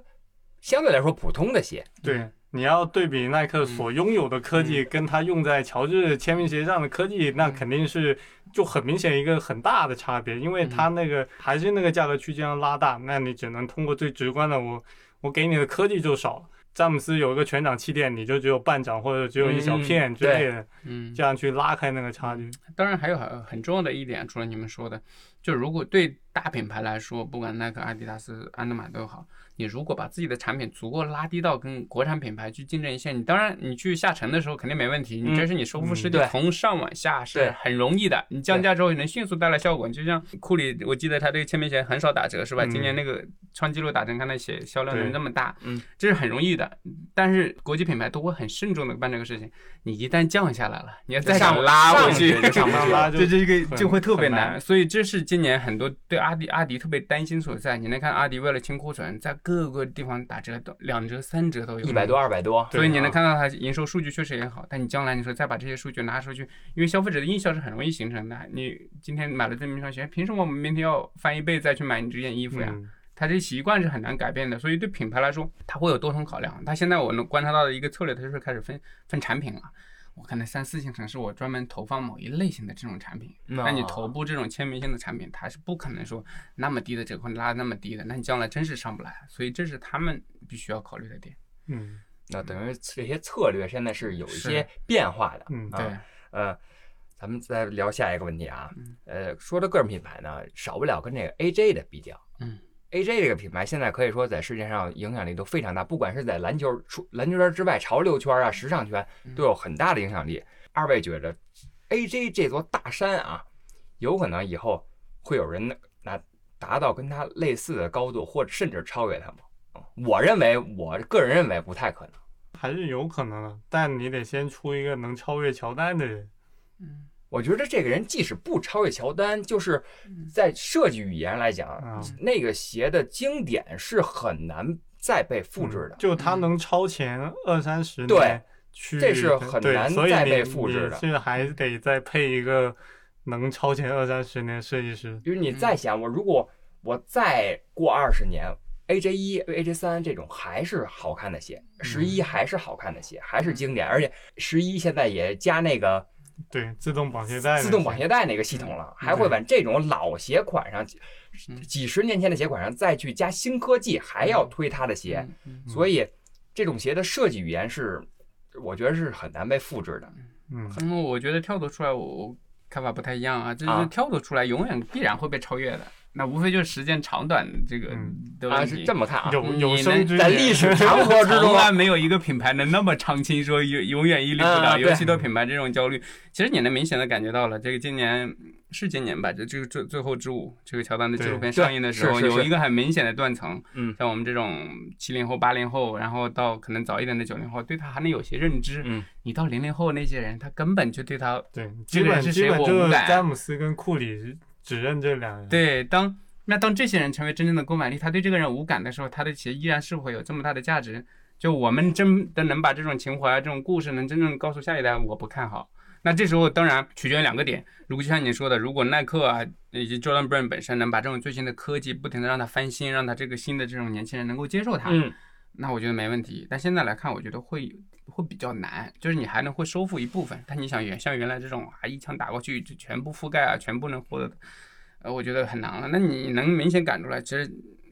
相对来说普通的鞋。对，你要对比耐克所拥有的科技，跟它用在乔治签名鞋上的科技，那肯定是就很明显一个很大的差别，因为它那个还是那个价格区间拉大，那你只能通过最直观的，我我给你的科技就少了。詹姆斯有一个全掌气垫，你就只有半掌或者只有一小片之类的，嗯，这样去拉开那个差距。当然还有很很重要的一点，除了你们说的，就如果对大品牌来说，不管耐克、阿迪达斯、安德玛都好，你如果把自己的产品足够拉低到跟国产品牌去竞争一线，你当然你去下沉的时候肯定没问题，你这是你收复失地从上往下是很容易的，你降价之后能迅速带来效果。就像库里，我记得他这个签名鞋很少打折是吧？嗯今年那个创纪录打折，你看那鞋销量能对那么大，嗯，这是很容易的。但是国际品牌都会很慎重的办这个事情，你一旦降下来了，你要再想拉回去上拉不去 拉这这个很就会特别难难，所以这是今年很多对阿迪阿迪特别担心所在。你能看阿迪为了清库存，在各个地方打折都两折三折都有，一百多、二百多，所以你能啊看到它营收数据确实也好，但你将来你说再把这些数据拿出去，因为消费者的印象是很容易形成的。你今天买了这么一双鞋，凭什么我们明天要翻一倍再去买你这件衣服呀？嗯它这习惯是很难改变的，所以对品牌来说，它会有多重考量。他现在我能观察到的一个策略，它就是开始分分产品了。我可能三四线城市，我专门投放某一类型的这种产品。那那你头部这种签名性的产品，它是不可能说那么低的折扣拉那么低的，那你将来真是上不来。所以这是他们必须要考虑的点。嗯那等于这些策略现在是有一些变化的。嗯啊对，呃，咱们再聊下一个问题啊嗯。呃，说到个人品牌呢，少不了跟这个 AJ 的比较。嗯，AJ 这个品牌现在可以说在世界上影响力都非常大，不管是在篮球出篮球圈之外，潮流圈啊、时尚圈嗯都有很大的影响力。二位觉得 AJ 这座大山啊，有可能以后会有人拿达到跟它类似的高度，或者甚至超越它吗？我认为，我个人认为不太可能。还是有可能的，但你得先出一个能超越乔丹的人。我觉得这个人即使不超越乔丹，就是在设计语言来讲，嗯那个鞋的经典是很难再被复制的。就他能超前二三十年，对，这是很难再被复制的你是还得再配一个能超前二三十年的设计师。就是你再想，我如果我再过二十年，AJ 一、AJ 三这种还是好看的鞋，十一还是好看的鞋，还是经典，而且十一现在也加那个对，自动绑鞋带，自动绑鞋带那个系统了，还会往这种老鞋款上，几几十年前的鞋款上再去加新科技，还要推它的鞋，嗯所以这种鞋的设计语言是，我觉得是很难被复制的。嗯，嗯，我觉得跳脱出来，我我看法不太一样啊，就啊是跳脱出来永远必然会被超越的，那无非就是时间长短这个嗯啊，的问题。是这么看啊，有有生之在历史 长河之中从啊来没有一个品牌能那么长青，说永永远屹立不啊倒，尤其对品牌这种焦虑，其实你能明显的感觉到了。这个今年是今年吧，就这个最最后之舞，这个乔丹的纪录片上映的时候，有一个很明显的断层。嗯像我们这种七零后、八零后，然后到可能早一点的九零后，对他还能有些认知。嗯，你到零零后那些人，他根本就对他对，这基本个人是谁基本就是我无感詹姆斯跟库里只认这两人。对，当那当这些人成为真正的购买力，他对这个人无感的时候，他的鞋依然是会有这么大的价值。就我们真的能把这种情怀、啊这种故事能真正告诉下一代，我不看好。那这时候当然取决于两个点，如果就像你说的，如果耐克啊以及 Jordan Brand 本身能把这种最新的科技不停的让它翻新，让它这个新的这种年轻人能够接受它，嗯，那我觉得没问题。但现在来看，我觉得会会比较难，就是你还能会收复一部分，但你想原像原来这种啊一枪打过去就全部覆盖啊，全部能获得，呃，我觉得很难了。那你能明显感出来，其实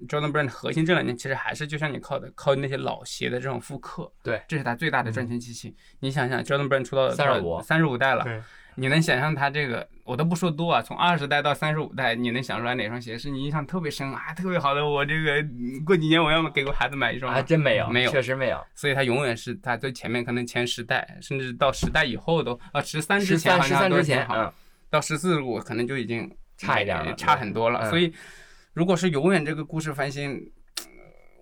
Jordan Brand 核心这两年其实还是就像你靠的靠那些老鞋的这种复刻，对，这是它最大的赚钱机器。你想想，Jordan Brand 出到三十五三十五代了，对，你能想象它这个，我都不说多啊，从二十代到三十五代，你能想出来哪双鞋是你印象特别深啊，特别好的？我这个嗯过几年我要给我孩子买一双吗，还真没有，没有确实没有。所以它永远是它最前面可能前十代，甚至到十代以后都啊十三之前好像都挺好，嗯，到十四我可能就已经差一点了差很多了。嗯所以如果是永远这个故事翻新。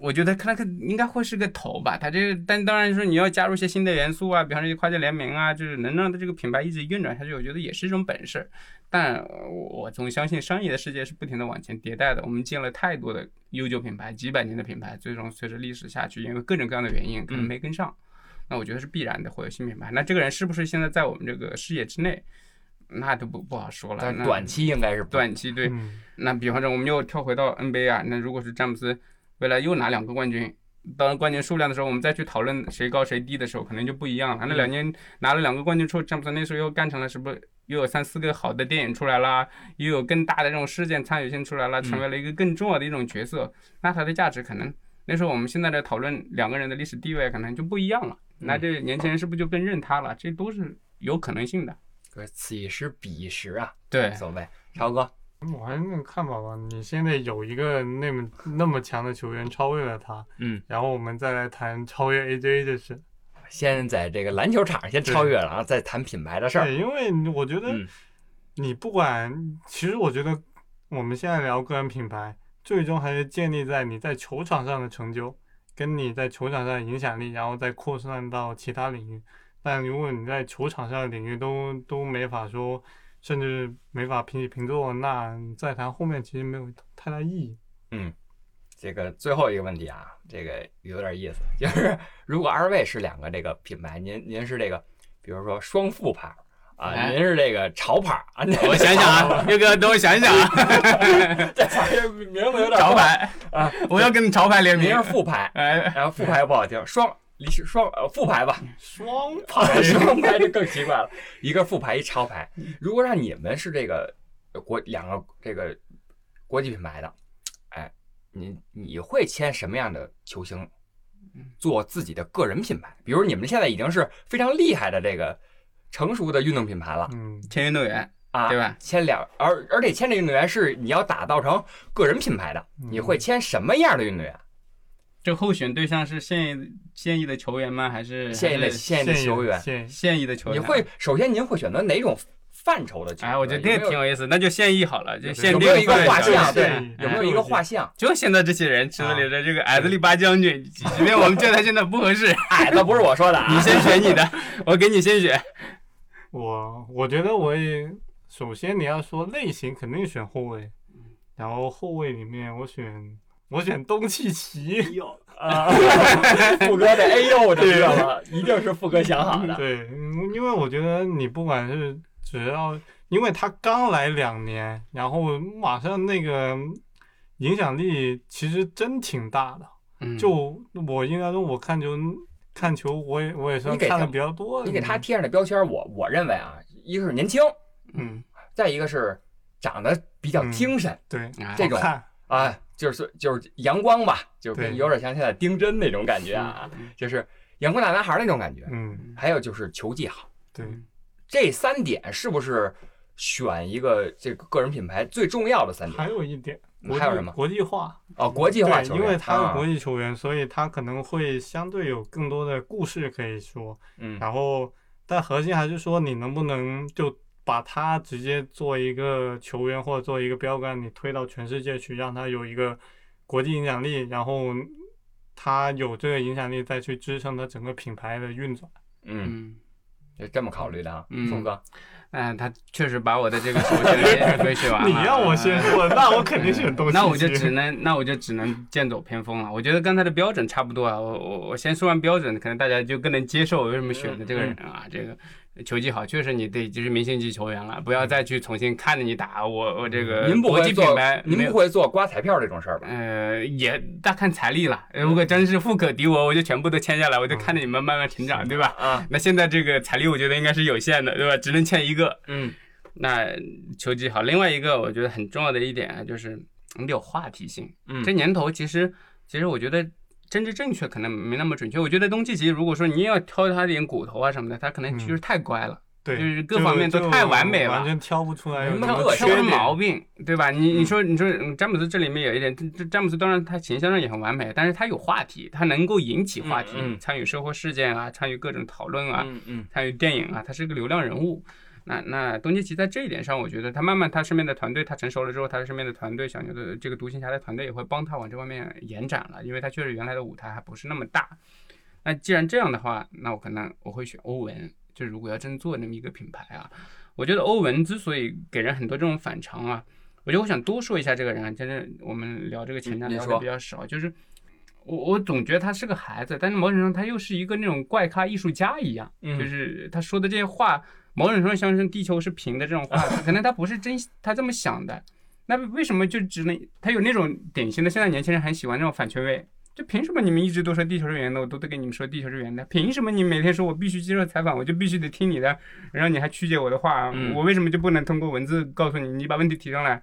我觉得看看应该会是个头吧，他这个，但当然说你要加入一些新的元素啊，比方说一些跨界联名啊，就是能让它这个品牌一直运转下去，我觉得也是一种本事。但呃我总相信商业的世界是不停的往前迭代的，我们见了太多的悠久品牌、几百年的品牌，最终随着历史下去，因为各种各样的原因可能没跟上，那我觉得是必然的会有新品牌。那这个人是不是现在在我们这个视野之内，那都不不好说了。但短期应该是短期对，嗯，那比方说，我们又跳回到 NBA 啊，那如果是詹姆斯未来又拿两个冠军，当冠军数量的时候，我们再去讨论谁高谁低的时候，可能就不一样了。那两年拿了两个冠军之后，詹姆斯那时候又干成了什么？又有三四个好的电影出来啦，又有更大的这种事件参与性出来了，成为了一个更重要的一种角色。那它的价值可能那时候我们现在的讨论两个人的历史地位，可能就不一样了。那这年轻人是不是就更认他了？这都是有可能性的。可此一时彼一时啊，对，所谓。超哥，我还是那种看法吧。你现在有一个那么那么强的球员超越了他，嗯，然后我们再来谈超越 AJ 的事。先在这个篮球场先超越了啊，再谈品牌的事儿。对，因为我觉得嗯你不管，其实我觉得我们现在聊个人品牌，最终还是建立在你在球场上的成就，跟你在球场上的影响力，然后再扩散到其他领域。但如果你在球场上的领域都都没法说，甚至没法平起平坐，那再谈后面其实没有太大意义。嗯，这个最后一个问题啊，这个有点意思，就是如果二位是两个这个品牌，您您是这个，比如说双副牌啊，哎。您是这个潮牌啊，我想想啊，岳哥，等我想想啊，这玩意儿名字有点 潮牌。啊，我要跟潮牌联名。您是。副牌，哎，然后副牌不好听，双离是双呃副牌吧，双牌双牌就更奇怪了，一个副牌一超牌。如果让你们是这个国两个这个国际品牌的，哎，你你会签什么样的球星做自己的个人品牌？比如你们现在已经是非常厉害的这个成熟的运动品牌了嗯，签运动员，啊，对吧？签两而而且签这运动员是你要打造成个人品牌的，你会签什么样的运动员？这候选对象是现役现役的球员吗？还是现役的现役的球员，现役现役的球员？你会首先您会选择哪种范畴的举。哎，我觉得这个挺有意思，那就现役好了，就限有没有一个画像？对，嗯有没有一个画像？就现在这些人池子里的这个矮子里巴将军，即便我们觉得他现在不合适，矮子不是我说的啊，你先选你的，我给你先选。我我觉得我也首先你要说类型，肯定选后卫，然后后卫里面我选我选东契奇。哟啊，富哥的哎呦我就知道了，一定是富哥想好的。对，嗯因为我觉得你不管是只要，因为他刚来两年，然后马上那个影响力其实真挺大的。嗯就我印象中，我看球看球，我也我也算看的比较多的。你给他贴上的标签，我我认为啊，一个是年轻，嗯，再一个是长得比较精神对，啊这种好看啊，就是就是阳光吧，就是跟有点像现在丁真那种感觉啊，就是阳光大男孩那种感觉。嗯，还有就是球技好，对，这三点是不是选一个这个个人品牌最重要的三点？还有一点，还有什么国际化，哦，国际化，球员，因为他啊是国际球员，所以他可能会相对有更多的故事可以说。嗯然后，但核心还是说你能不能就把他直接做一个球员或者做一个标杆，你推到全世界去，让他有一个国际影响力，然后他有这个影响力再去支撑他整个品牌的运转。嗯，嗯，就这么考虑的啊，嗯宋哥，哎，他确实把我的这个首选也推选完了。你让我先说，那我肯定选东西奇。那我就只能，那我就只能剑走偏锋了。我觉得跟他的标准差不多啊。我我我先说完标准，可能大家就更能接受我为什么选的这个人啊。这个球技好，确实你得就是明星级球员了，不要再去重新看着你打。我我这个您不品牌，您不会做刮彩票这种事儿吧？呃，也大看财力了。如果真是富可敌国，我就全部都签下来，我就看着你们慢慢成长，对吧？啊，那现在这个财力，我觉得应该是有限的，对吧？只能签一个。嗯那球技好，另外一个我觉得很重要的一点啊，就是你得有话题性。嗯，这年头其实，其实我觉得政治正确可能没那么准确。我觉得东契奇如果说你也要挑他点骨头啊什么的，他可能就是太乖了，对，就是各方面都太完美了完全挑不出来什么。毛病，对吧？你你嗯说你说嗯詹姆斯这里面有一点，詹姆斯当然他形象上也很完美，但是他有话题，他能够引起话题，嗯嗯参与社会事件啊，参与各种讨论啊，参与电影啊，他是个流量人物。那那东契奇在这一点上，我觉得他慢慢他身边的团队，他成熟了之后，他身边的团队，小牛的这个独行侠的团队也会帮他往这方面延展了，因为他确实原来的舞台还不是那么大。那既然这样的话，那我可能我会选欧文。就如果要真做那么一个品牌啊，我觉得欧文之所以给人很多这种反常啊，我觉得我想多说一下这个人啊，就是我们聊这个前瞻聊的比较少，就是我我总觉得他是个孩子，但是某种程度上他又是一个那种怪咖艺术家一样，嗯就是他说的这些话，某种程度上像是地球是平的这种话，可能他不是真他这么想的。那为什么就只能他有那种典型的现在年轻人很喜欢那种反权威？就凭什么你们一直都说地球是圆的，我都得跟你们说地球是圆的？凭什么你每天说我必须接受采访，我就必须得听你的，然后你还曲解我的话？嗯我为什么就不能通过文字告诉你，你把问题提上来？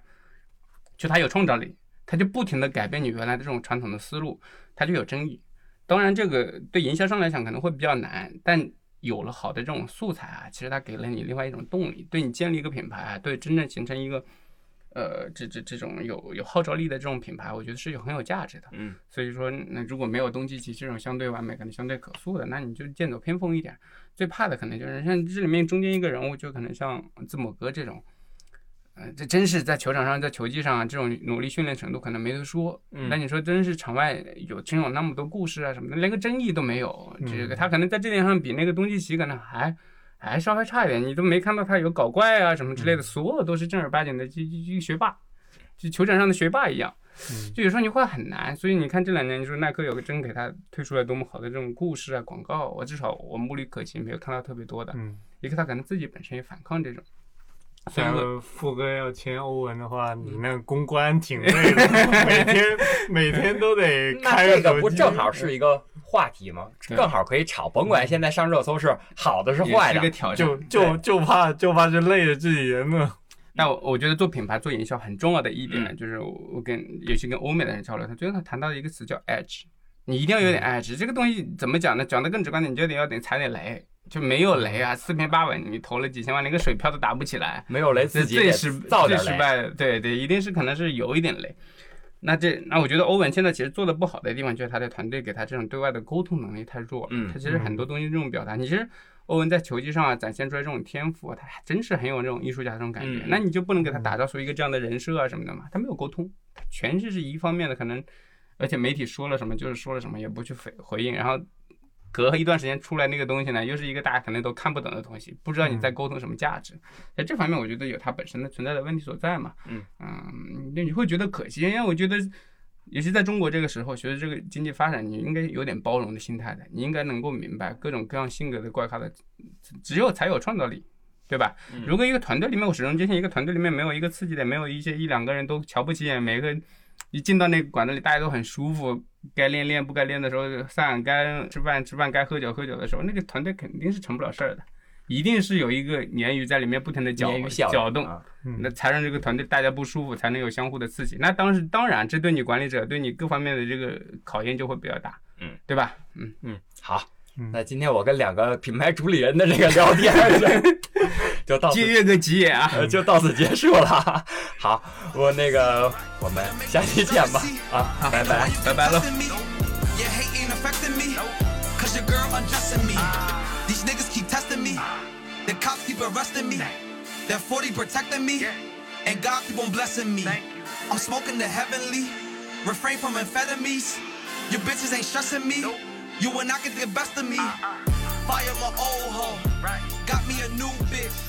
就他有创造力，他就不停的改变你原来的这种传统的思路，他就有争议。当然，这个对营销商来讲可能会比较难，但有了好的这种素材啊，其实它给了你另外一种动力，对你建立一个品牌啊，对真正形成一个，呃，这这这种有有号召力的这种品牌，我觉得是有很有价值的。嗯所以说，那如果没有东契奇这种相对完美、可能相对可塑的，那你就剑走偏锋一点。最怕的可能就是像这里面中间一个人物，就可能像字母哥这种，呃，这真是在球场上、在球技上啊，这种努力训练程度可能没得说。嗯那你说真是场外有真有那么多故事啊什么的，连个争议都没有。这个他可能在这点上比那个东契奇可能还还稍微差一点，你都没看到他有搞怪啊什么之类的，所有都是正儿八经的就就就学霸，就球场上的学霸一样。嗯就有时候你会很难，所以你看这两年，你说耐克有个真给他推出来多么好的这种故事啊广告，我至少我目力可及，没有看到特别多的。嗯，一个他可能自己本身也反抗这种，假我如富哥要签欧文的话，你那公关挺累的，每天每天都得那开这个不正好是一个话题吗？正好可以炒，甭管现在上热搜是好的是坏的。就就就怕就怕是累着自己人呢。那我我觉得做品牌做营销很重要的一点，呢就是我我跟尤其跟欧美的人交流，他最后他谈到一个词叫 edge，你一定要有点 edge。这个东西怎么讲呢？讲的更直观点，你就得要得踩点雷，就没有雷啊，四平八稳，你投了几千万，连个水漂都打不起来。没有雷自己最失败的，对对，一定是可能是有一点雷。那这那我觉得欧文现在其实做的不好的地方，就是他的团队给他这种对外的沟通能力太弱了。嗯他其实很多东西这种表达，你其实欧文在球技上啊展现出来这种天赋，他还真是很有这种艺术家这种感觉嗯。那你就不能给他打造出一个这样的人设啊什么的嘛？他没有沟通，他全是一方面的，可能而且媒体说了什么就是说了什么，也不去回回应，然后。隔一段时间出来那个东西呢，又是一个大家可能都看不懂的东西，不知道你在沟通什么价值。在这方面，我觉得有它本身的存在的问题所在嘛。嗯嗯，那你会觉得可惜，因为我觉得，尤其在中国这个时候，随着这个经济发展，你应该有点包容的心态的，你应该能够明白各种各样性格的怪咖的，只有才有创造力。对吧？嗯如果一个团队里面，我始终坚信，一个团队里面没有一个刺激的，没有一些一两个人都瞧不起眼，每个一进到那个馆子里，大家都很舒服，该练练，不该练的时候散，该吃饭吃饭，该喝酒喝酒的时候，那个团队肯定是成不了事儿的，一定是有一个鲶鱼在里面不停的搅搅动，啊嗯那才让这个团队大家不舒服，才能有相互的刺激。那当时当然，这对你管理者对你各方面的这个考验就会比较大，嗯，对吧？嗯，嗯，好嗯。那今天我跟两个品牌主理人的这个聊天儿 就到此借月个吉也啊，呃，就到此结束了。好，我那个我们下期见吧。啊，拜拜。拜拜喽。 Your hate ain't affecting me. Cause your girl undressing me. These niggas keep testing me. The cops keep arresting me. That 40 protecting me. And God keep on blessing me. I'm smoking the heavenly. Refrain from amphetamines. Your bitches ain't stressing me. You will not get the best of me. Fire my old hoe. Got me a new bitch.